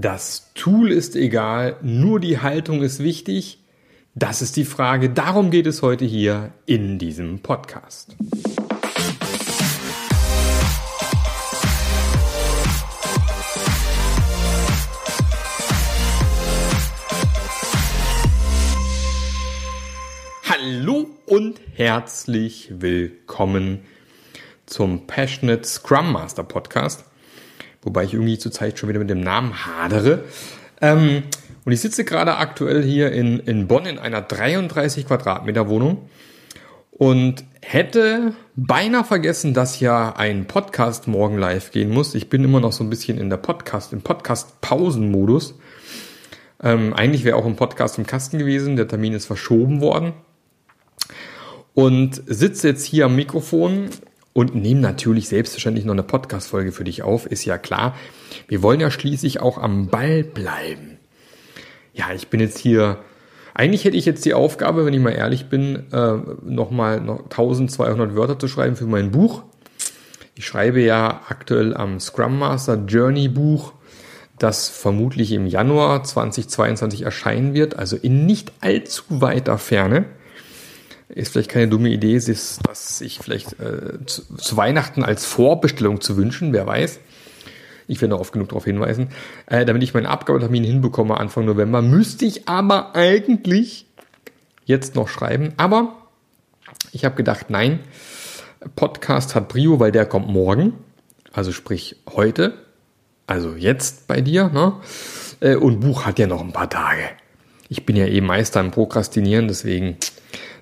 Das Tool ist egal, nur die Haltung ist wichtig. Das ist die Frage. Darum geht es heute hier in diesem Podcast. Hallo und herzlich willkommen zum Passionate Scrum Master Podcast wobei ich irgendwie zurzeit schon wieder mit dem Namen hadere. Ähm, und ich sitze gerade aktuell hier in, in Bonn in einer 33 Quadratmeter Wohnung und hätte beinahe vergessen, dass ja ein Podcast morgen live gehen muss. Ich bin immer noch so ein bisschen in der Podcast, im Podcast-Pausenmodus. Ähm, eigentlich wäre auch ein Podcast im Kasten gewesen. Der Termin ist verschoben worden. Und sitze jetzt hier am Mikrofon und nehmen natürlich selbstverständlich noch eine Podcast-Folge für dich auf, ist ja klar. Wir wollen ja schließlich auch am Ball bleiben. Ja, ich bin jetzt hier, eigentlich hätte ich jetzt die Aufgabe, wenn ich mal ehrlich bin, äh, nochmal noch 1200 Wörter zu schreiben für mein Buch. Ich schreibe ja aktuell am Scrum Master Journey Buch, das vermutlich im Januar 2022 erscheinen wird, also in nicht allzu weiter Ferne ist vielleicht keine dumme Idee, ist, das sich vielleicht äh, zu, zu, Weihnachten als Vorbestellung zu wünschen, wer weiß. Ich werde noch oft genug darauf hinweisen. Äh, damit ich meinen Abgabetermin hinbekomme Anfang November, müsste ich aber eigentlich jetzt noch schreiben. Aber ich habe gedacht, nein, Podcast hat Brio, weil der kommt morgen. Also sprich heute. Also jetzt bei dir. Ne? Äh, und Buch hat ja noch ein paar Tage. Ich bin ja eh Meister im Prokrastinieren, deswegen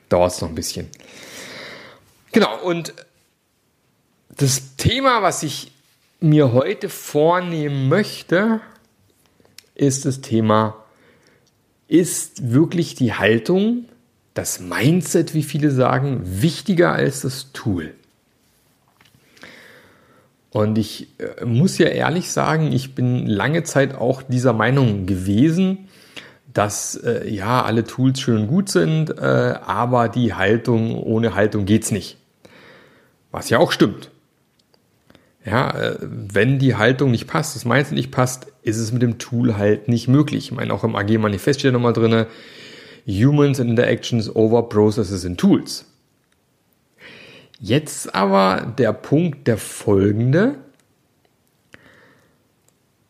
dauert es noch ein bisschen. Genau, und das Thema, was ich mir heute vornehmen möchte, ist das Thema, ist wirklich die Haltung, das Mindset, wie viele sagen, wichtiger als das Tool? Und ich äh, muss ja ehrlich sagen, ich bin lange Zeit auch dieser Meinung gewesen, dass äh, ja alle Tools schön und gut sind, äh, aber die Haltung, ohne Haltung geht's nicht. Was ja auch stimmt. Ja, äh, wenn die Haltung nicht passt, das Mindset nicht passt, ist es mit dem Tool halt nicht möglich. Ich meine, auch im AG-Manifest steht nochmal drin, Humans and Interactions over Processes in Tools. Jetzt aber der Punkt, der folgende.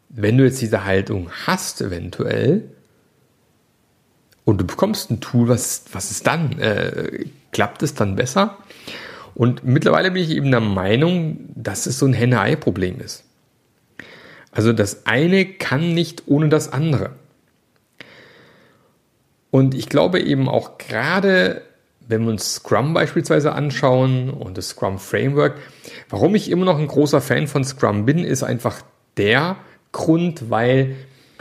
Wenn du jetzt diese Haltung hast, eventuell, und du bekommst ein Tool, was, was ist dann? Äh, klappt es dann besser? Und mittlerweile bin ich eben der Meinung, dass es so ein Henne-Ei-Problem ist. Also das eine kann nicht ohne das andere. Und ich glaube eben auch gerade, wenn wir uns Scrum beispielsweise anschauen und das Scrum Framework, warum ich immer noch ein großer Fan von Scrum bin, ist einfach der Grund, weil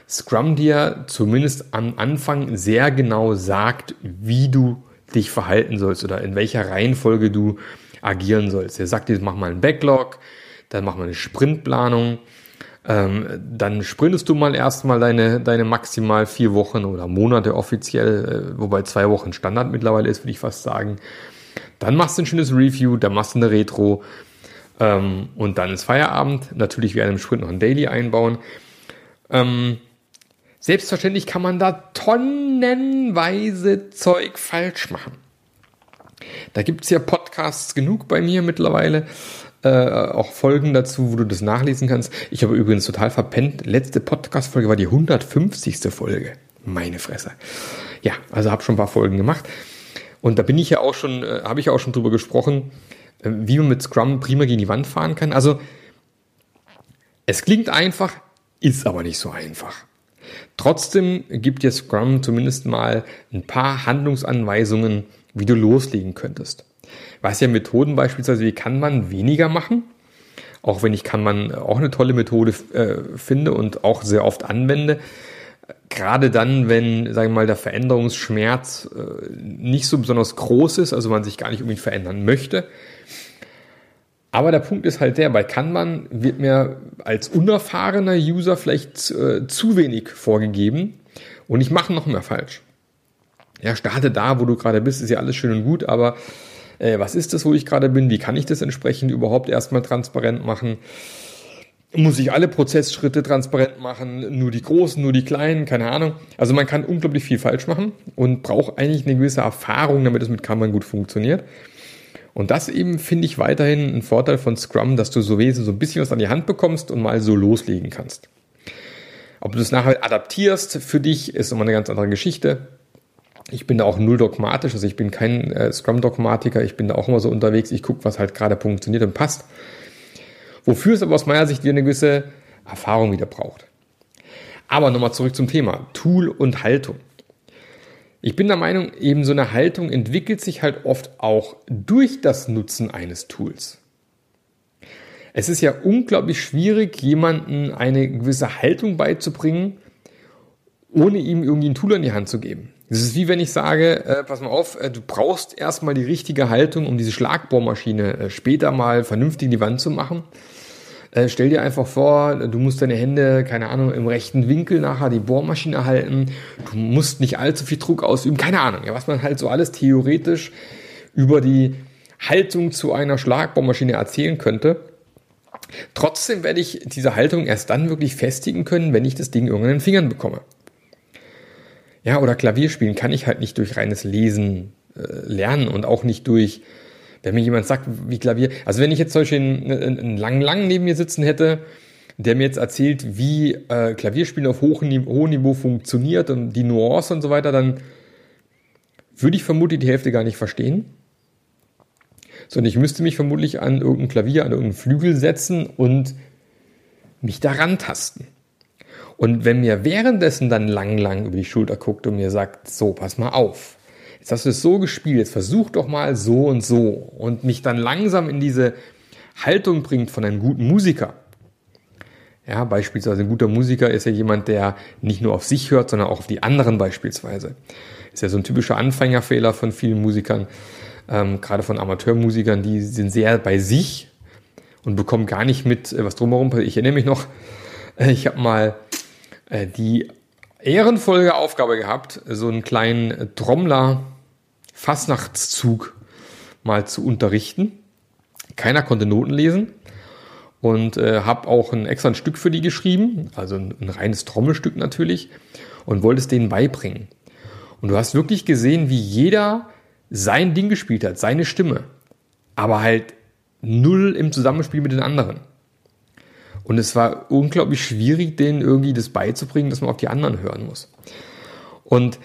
Scrum dir zumindest am Anfang sehr genau sagt, wie du dich verhalten sollst oder in welcher Reihenfolge du agieren sollst. Er sagt dir, mach mal einen Backlog, dann mach mal eine Sprintplanung, ähm, dann sprintest du mal erstmal deine, deine maximal vier Wochen oder Monate offiziell, äh, wobei zwei Wochen Standard mittlerweile ist, würde ich fast sagen. Dann machst du ein schönes Review, dann machst du eine Retro ähm, und dann ist Feierabend. Natürlich wie einem Sprint noch ein Daily einbauen. Ähm, Selbstverständlich kann man da tonnenweise Zeug falsch machen. Da gibt es ja Podcasts genug bei mir mittlerweile. Äh, auch Folgen dazu, wo du das nachlesen kannst. Ich habe übrigens total verpennt. Letzte Podcast-Folge war die 150. Folge. Meine Fresse. Ja, also habe schon ein paar Folgen gemacht. Und da bin ich ja auch schon, äh, habe ich auch schon drüber gesprochen, äh, wie man mit Scrum prima gegen die Wand fahren kann. Also, es klingt einfach, ist aber nicht so einfach. Trotzdem gibt dir Scrum zumindest mal ein paar Handlungsanweisungen, wie du loslegen könntest. Was ja Methoden beispielsweise, wie kann man weniger machen? Auch wenn ich kann man auch eine tolle Methode äh, finde und auch sehr oft anwende. Gerade dann, wenn, sagen wir mal, der Veränderungsschmerz äh, nicht so besonders groß ist, also man sich gar nicht unbedingt verändern möchte, aber der Punkt ist halt der, bei Kanban wird mir als unerfahrener User vielleicht äh, zu wenig vorgegeben und ich mache noch mehr falsch. Ja, starte da, wo du gerade bist, ist ja alles schön und gut, aber äh, was ist das, wo ich gerade bin? Wie kann ich das entsprechend überhaupt erstmal transparent machen? muss ich alle Prozessschritte transparent machen, nur die großen, nur die kleinen, keine Ahnung. Also man kann unglaublich viel falsch machen und braucht eigentlich eine gewisse Erfahrung, damit es mit Kanban gut funktioniert. Und das eben finde ich weiterhin ein Vorteil von Scrum, dass du so wesentlich so ein bisschen was an die Hand bekommst und mal so loslegen kannst. Ob du das nachher adaptierst für dich, ist immer eine ganz andere Geschichte. Ich bin da auch null dogmatisch, also ich bin kein äh, Scrum-Dogmatiker, ich bin da auch immer so unterwegs, ich gucke, was halt gerade funktioniert und passt. Wofür es aber aus meiner Sicht wieder eine gewisse Erfahrung wieder braucht. Aber nochmal zurück zum Thema Tool und Haltung. Ich bin der Meinung, eben so eine Haltung entwickelt sich halt oft auch durch das Nutzen eines Tools. Es ist ja unglaublich schwierig, jemanden eine gewisse Haltung beizubringen, ohne ihm irgendwie ein Tool in die Hand zu geben. Das ist wie wenn ich sage, äh, pass mal auf, äh, du brauchst erstmal die richtige Haltung, um diese Schlagbohrmaschine äh, später mal vernünftig in die Wand zu machen. Äh, stell dir einfach vor, du musst deine Hände, keine Ahnung, im rechten Winkel nachher die Bohrmaschine halten. Du musst nicht allzu viel Druck ausüben. Keine Ahnung, ja, was man halt so alles theoretisch über die Haltung zu einer Schlagbohrmaschine erzählen könnte. Trotzdem werde ich diese Haltung erst dann wirklich festigen können, wenn ich das Ding irgendwann in den Fingern bekomme. Ja, oder Klavier spielen kann ich halt nicht durch reines Lesen äh, lernen und auch nicht durch, wenn mir jemand sagt, wie Klavier. Also wenn ich jetzt zum Beispiel einen, einen lang lang neben mir sitzen hätte, der mir jetzt erzählt, wie äh, Klavierspielen auf hohem Niveau, hohem Niveau funktioniert und die Nuance und so weiter, dann würde ich vermutlich die Hälfte gar nicht verstehen sondern ich müsste mich vermutlich an irgendein Klavier, an irgendeinen Flügel setzen und mich daran tasten. Und wenn mir währenddessen dann lang, lang über die Schulter guckt und mir sagt, so, pass mal auf, jetzt hast du es so gespielt, jetzt versuch doch mal so und so und mich dann langsam in diese Haltung bringt von einem guten Musiker. Ja, beispielsweise ein guter Musiker ist ja jemand, der nicht nur auf sich hört, sondern auch auf die anderen beispielsweise. Ist ja so ein typischer Anfängerfehler von vielen Musikern ähm, gerade von Amateurmusikern, die sind sehr bei sich und bekommen gar nicht mit, äh, was drumherum passiert. Ich erinnere mich noch, äh, ich habe mal äh, die ehrenvolle Aufgabe gehabt, so einen kleinen Trommler Fastnachtszug mal zu unterrichten. Keiner konnte Noten lesen und äh, habe auch ein extra ein Stück für die geschrieben, also ein, ein reines Trommelstück natürlich und wollte es denen beibringen. Und du hast wirklich gesehen, wie jeder sein Ding gespielt hat, seine Stimme, aber halt null im Zusammenspiel mit den anderen. Und es war unglaublich schwierig, denen irgendwie das beizubringen, dass man auf die anderen hören muss. Und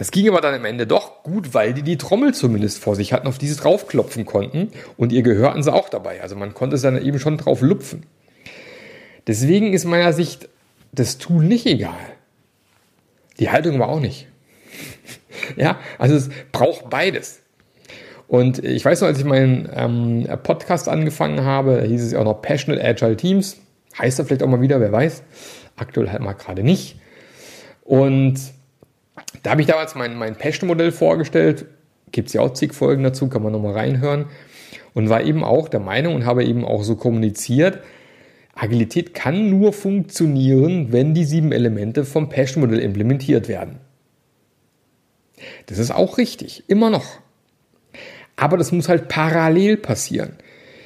das ging aber dann am Ende doch gut, weil die die Trommel zumindest vor sich hatten, auf die sie draufklopfen konnten. Und ihr Gehör hatten sie auch dabei. Also man konnte es dann eben schon drauf lupfen. Deswegen ist meiner Sicht das Tool nicht egal. Die Haltung war auch nicht. Ja, also es braucht beides. Und ich weiß noch, als ich meinen ähm, Podcast angefangen habe, hieß es ja auch noch Passionate Agile Teams. Heißt er vielleicht auch mal wieder, wer weiß. Aktuell halt mal gerade nicht. Und da habe ich damals mein, mein Passion-Modell vorgestellt. Gibt es ja auch zig Folgen dazu, kann man nochmal reinhören. Und war eben auch der Meinung und habe eben auch so kommuniziert, Agilität kann nur funktionieren, wenn die sieben Elemente vom Passion-Modell implementiert werden. Das ist auch richtig, immer noch. Aber das muss halt parallel passieren.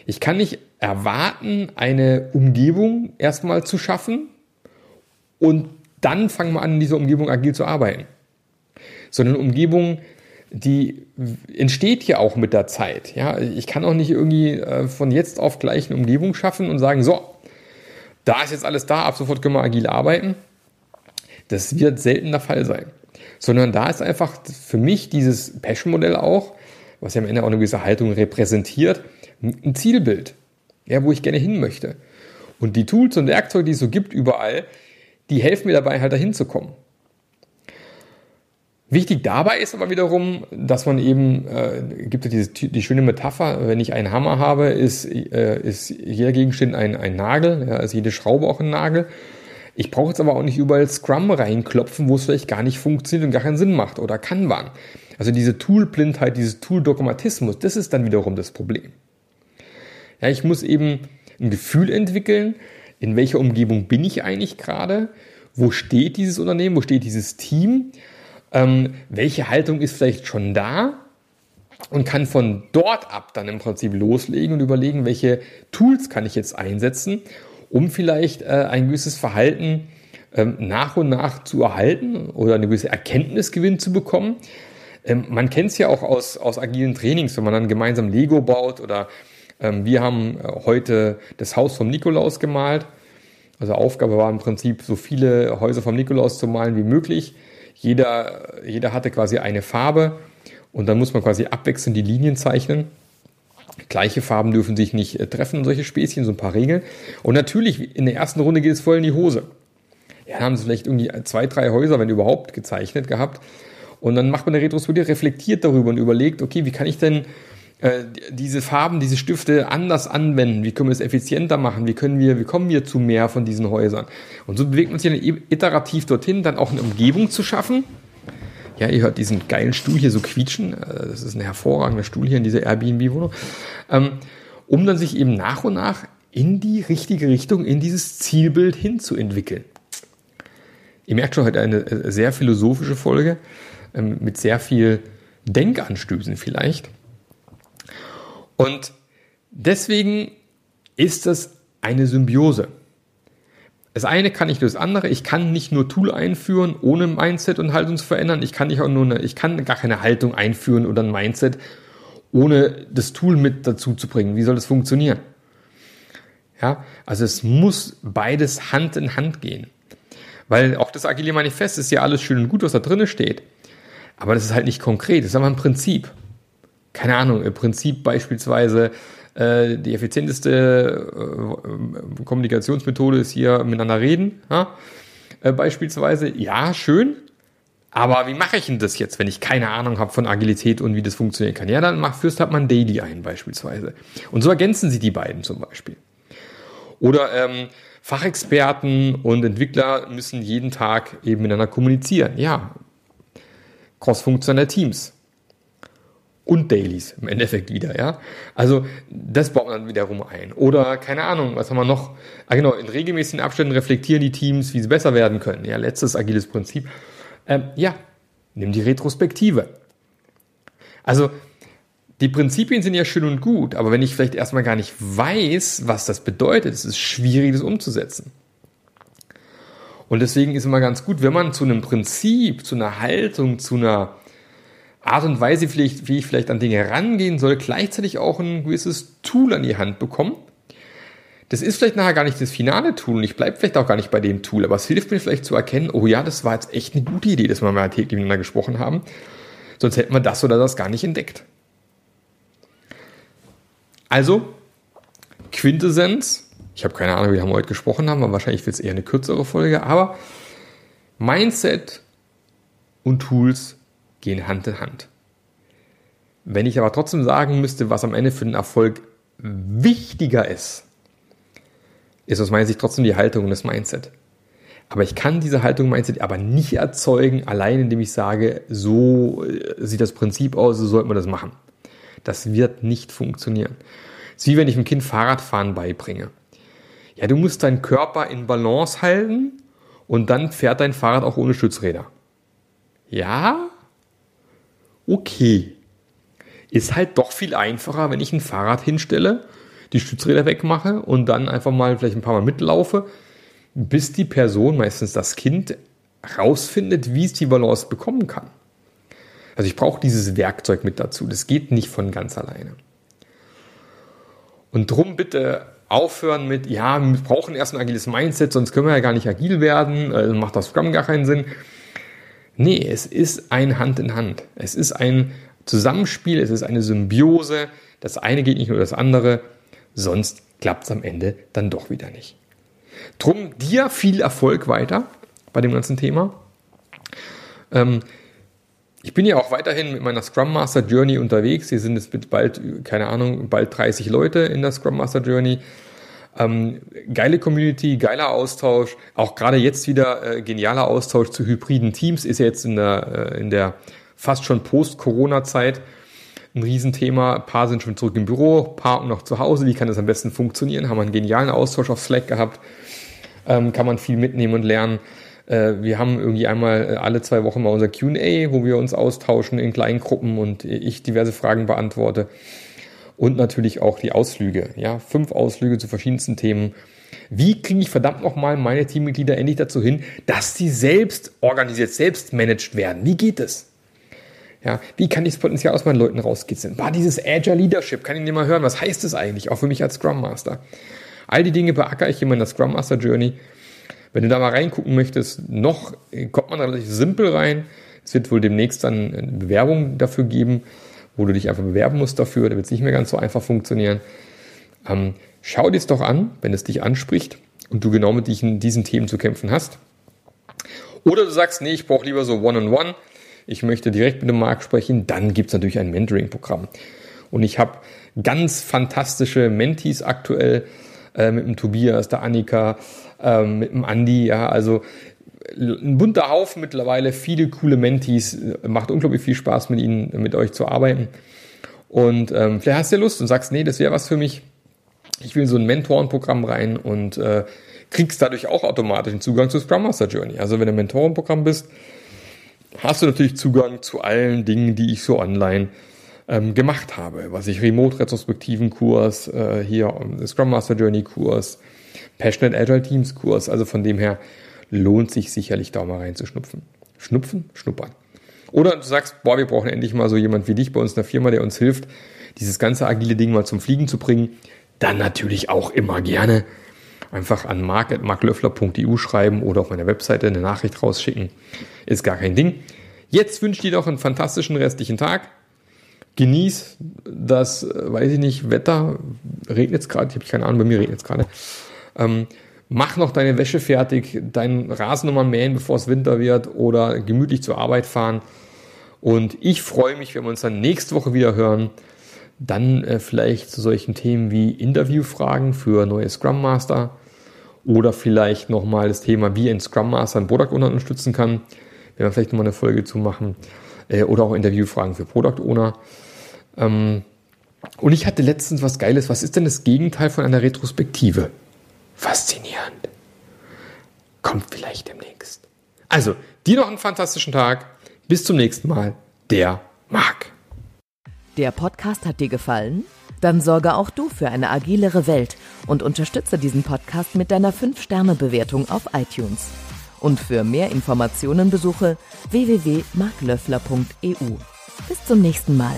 Ich kann nicht erwarten, eine Umgebung erstmal zu schaffen und dann fangen wir an, in dieser Umgebung agil zu arbeiten. Sondern Umgebung, die entsteht ja auch mit der Zeit. Ja, ich kann auch nicht irgendwie äh, von jetzt auf gleich eine Umgebung schaffen und sagen, so, da ist jetzt alles da, ab sofort können wir agil arbeiten. Das wird selten der Fall sein sondern da ist einfach für mich dieses Passion-Modell auch, was ja am Ende auch eine gewisse Haltung repräsentiert, ein Zielbild, ja, wo ich gerne hin möchte. Und die Tools und Werkzeuge, die es so gibt überall, die helfen mir dabei halt dahin zu kommen. Wichtig dabei ist aber wiederum, dass man eben, äh, gibt es diese, die schöne Metapher, wenn ich einen Hammer habe, ist, äh, ist jeder Gegenstand ein, ein Nagel, ja, ist jede Schraube auch ein Nagel. Ich brauche jetzt aber auch nicht überall Scrum reinklopfen, wo es vielleicht gar nicht funktioniert und gar keinen Sinn macht oder Kanban. Also diese Tool-Blindheit, dieses Tool-Dogmatismus, das ist dann wiederum das Problem. Ja, ich muss eben ein Gefühl entwickeln, in welcher Umgebung bin ich eigentlich gerade, wo steht dieses Unternehmen, wo steht dieses Team, ähm, welche Haltung ist vielleicht schon da und kann von dort ab dann im Prinzip loslegen und überlegen, welche Tools kann ich jetzt einsetzen, um vielleicht äh, ein gewisses Verhalten ähm, nach und nach zu erhalten oder eine gewisse Erkenntnisgewinn zu bekommen. Ähm, man kennt es ja auch aus, aus agilen Trainings, wenn man dann gemeinsam Lego baut oder ähm, wir haben äh, heute das Haus vom Nikolaus gemalt. Also Aufgabe war im Prinzip, so viele Häuser vom Nikolaus zu malen wie möglich. Jeder, jeder hatte quasi eine Farbe und dann muss man quasi abwechselnd die Linien zeichnen. Gleiche Farben dürfen sich nicht äh, treffen und solche Späßchen, so ein paar Regeln. Und natürlich, in der ersten Runde geht es voll in die Hose. Ja, haben sie vielleicht irgendwie zwei, drei Häuser, wenn überhaupt, gezeichnet gehabt. Und dann macht man eine Retrospektive, reflektiert darüber und überlegt, okay, wie kann ich denn äh, diese Farben, diese Stifte anders anwenden? Wie können wir es effizienter machen? Wie können wir, wie kommen wir zu mehr von diesen Häusern? Und so bewegt man sich dann iterativ dorthin, dann auch eine Umgebung zu schaffen. Ja, ihr hört diesen geilen Stuhl hier so quietschen. Äh, das ist ein hervorragender Stuhl hier in dieser Airbnb-Wohnung. Ähm, um dann sich eben nach und nach in die richtige Richtung, in dieses Zielbild hinzuentwickeln. Ihr merkt schon heute eine äh, sehr philosophische Folge ähm, mit sehr viel Denkanstößen vielleicht. Und deswegen ist das eine Symbiose. Das eine kann nicht das andere. Ich kann nicht nur Tool einführen, ohne Mindset und Haltung zu verändern. Ich kann nicht auch nur eine, ich kann gar keine Haltung einführen oder ein Mindset, ohne das Tool mit dazu zu bringen. Wie soll das funktionieren? Ja, also es muss beides Hand in Hand gehen. Weil auch das Agile Manifest ist ja alles schön und gut, was da drin steht. Aber das ist halt nicht konkret, das ist aber ein Prinzip. Keine Ahnung, im Prinzip beispielsweise äh, die effizienteste äh, Kommunikationsmethode ist hier miteinander reden. Ja? Äh, beispielsweise, ja, schön, aber wie mache ich denn das jetzt, wenn ich keine Ahnung habe von Agilität und wie das funktionieren kann? Ja, dann mach, führst halt man Daily ein beispielsweise. Und so ergänzen sie die beiden zum Beispiel. Oder ähm, Fachexperten und Entwickler müssen jeden Tag eben miteinander kommunizieren. Ja, crossfunktionelle Teams. Und Dailies im Endeffekt wieder, ja. Also das baut man dann wiederum ein. Oder keine Ahnung, was haben wir noch? Ah genau, in regelmäßigen Abständen reflektieren die Teams, wie sie besser werden können. Ja, letztes agiles Prinzip. Ähm, ja, nimm die Retrospektive. Also die Prinzipien sind ja schön und gut, aber wenn ich vielleicht erstmal gar nicht weiß, was das bedeutet, ist es schwierig, das umzusetzen. Und deswegen ist immer ganz gut, wenn man zu einem Prinzip, zu einer Haltung, zu einer Art und Weise, wie ich vielleicht an Dinge rangehen soll, gleichzeitig auch ein gewisses Tool an die Hand bekommen. Das ist vielleicht nachher gar nicht das finale Tool und ich bleibe vielleicht auch gar nicht bei dem Tool, aber es hilft mir vielleicht zu erkennen, oh ja, das war jetzt echt eine gute Idee, dass wir mal täglich miteinander gesprochen haben. Sonst hätten wir das oder das gar nicht entdeckt. Also, Quintessenz. Ich habe keine Ahnung, wie wir heute gesprochen haben, aber wahrscheinlich wird es eher eine kürzere Folge. Aber Mindset und Tools gehen Hand in Hand. Wenn ich aber trotzdem sagen müsste, was am Ende für den Erfolg wichtiger ist, ist aus meiner Sicht trotzdem die Haltung und das Mindset. Aber ich kann diese Haltung Mindset aber nicht erzeugen, allein indem ich sage, so äh, sieht das Prinzip aus, so sollte man das machen. Das wird nicht funktionieren. Es ist wie wenn ich einem Kind Fahrradfahren beibringe. Ja, du musst deinen Körper in Balance halten und dann fährt dein Fahrrad auch ohne Stützräder. Ja? Okay. Ist halt doch viel einfacher, wenn ich ein Fahrrad hinstelle, die Stützräder wegmache und dann einfach mal vielleicht ein paar Mal mitlaufe, bis die Person, meistens das Kind, rausfindet, wie es die Balance bekommen kann. Also ich brauche dieses Werkzeug mit dazu. Das geht nicht von ganz alleine. Und drum bitte aufhören mit, ja, wir brauchen erst ein agiles Mindset, sonst können wir ja gar nicht agil werden, also macht das Scrum gar keinen Sinn. Nee, es ist ein Hand in Hand. Es ist ein Zusammenspiel, es ist eine Symbiose. Das eine geht nicht nur das andere, sonst klappt es am Ende dann doch wieder nicht. Drum dir viel Erfolg weiter bei dem ganzen Thema. Ähm, ich bin ja auch weiterhin mit meiner Scrum Master Journey unterwegs. Hier sind mit bald, keine Ahnung, bald 30 Leute in der Scrum Master Journey. Ähm, geile Community, geiler Austausch. Auch gerade jetzt wieder äh, genialer Austausch zu hybriden Teams ist ja jetzt in der, äh, in der fast schon Post-Corona-Zeit ein Riesenthema. Ein paar sind schon zurück im Büro, paar noch zu Hause. Wie kann das am besten funktionieren? Haben wir einen genialen Austausch auf Slack gehabt. Ähm, kann man viel mitnehmen und lernen. Äh, wir haben irgendwie einmal äh, alle zwei Wochen mal unser QA, wo wir uns austauschen in kleinen Gruppen und ich diverse Fragen beantworte. Und natürlich auch die Ausflüge. Ja, fünf Ausflüge zu verschiedensten Themen. Wie kriege ich verdammt nochmal meine Teammitglieder endlich dazu hin, dass sie selbst organisiert, selbst managed werden? Wie geht es? Ja, wie kann ich das Potenzial aus meinen Leuten rauskitzeln? War dieses Agile Leadership, kann ich nicht mal hören, was heißt das eigentlich, auch für mich als Scrum Master? All die Dinge beackere ich in meiner Scrum Master Journey. Wenn du da mal reingucken möchtest, noch kommt man relativ simpel rein. Es wird wohl demnächst dann eine Bewerbung dafür geben, wo du dich einfach bewerben musst dafür. Da wird es nicht mehr ganz so einfach funktionieren. Ähm, schau dir es doch an, wenn es dich anspricht und du genau mit diesen Themen zu kämpfen hast. Oder du sagst, nee, ich brauche lieber so One-on-One. -on -one ich möchte direkt mit dem Markt sprechen, dann gibt es natürlich ein Mentoring-Programm. Und ich habe ganz fantastische Mentees aktuell äh, mit dem Tobias, der Annika, äh, mit dem Andi, ja, also ein bunter Haufen mittlerweile, viele coole Mentees, macht unglaublich viel Spaß mit ihnen, mit euch zu arbeiten. Und ähm, vielleicht hast du ja Lust und sagst, nee, das wäre was für mich. Ich will so ein Mentorenprogramm rein und äh, kriegst dadurch auch automatisch einen Zugang zu Scrum Master Journey. Also wenn du ein Mentorenprogramm bist, hast du natürlich Zugang zu allen Dingen, die ich so online ähm, gemacht habe. Was ich Remote-Retrospektiven-Kurs, äh, hier Scrum Master Journey-Kurs, Passionate Agile Teams-Kurs. Also von dem her lohnt sich sicherlich da mal reinzuschnupfen. Schnupfen? Schnuppern. Oder du sagst, boah, wir brauchen endlich mal so jemand wie dich bei uns in der Firma, der uns hilft, dieses ganze agile Ding mal zum Fliegen zu bringen. Dann natürlich auch immer gerne einfach an mark.marklöffler.eu schreiben oder auf meiner Webseite eine Nachricht rausschicken. Ist gar kein Ding. Jetzt wünsche ich dir noch einen fantastischen restlichen Tag. Genieß das, äh, weiß ich nicht, Wetter. Regnet es gerade? Ich habe keine Ahnung, bei mir regnet es gerade. Ähm, mach noch deine Wäsche fertig, deinen Rasen nochmal mähen, bevor es Winter wird oder gemütlich zur Arbeit fahren. Und ich freue mich, wenn wir uns dann nächste Woche wieder hören. Dann äh, vielleicht zu solchen Themen wie Interviewfragen für neue Scrum Master oder vielleicht nochmal das Thema, wie ein Scrum Master einen Product Owner unterstützen kann. Werden wir vielleicht nochmal eine Folge zu machen. Äh, oder auch Interviewfragen für Product Owner. Ähm, und ich hatte letztens was Geiles. Was ist denn das Gegenteil von einer Retrospektive? Faszinierend. Kommt vielleicht demnächst. Also, dir noch einen fantastischen Tag. Bis zum nächsten Mal. Der Marc. Der Podcast hat dir gefallen? Dann sorge auch du für eine agilere Welt und unterstütze diesen Podcast mit deiner 5-Sterne-Bewertung auf iTunes. Und für mehr Informationen besuche www.marklöffler.eu. Bis zum nächsten Mal.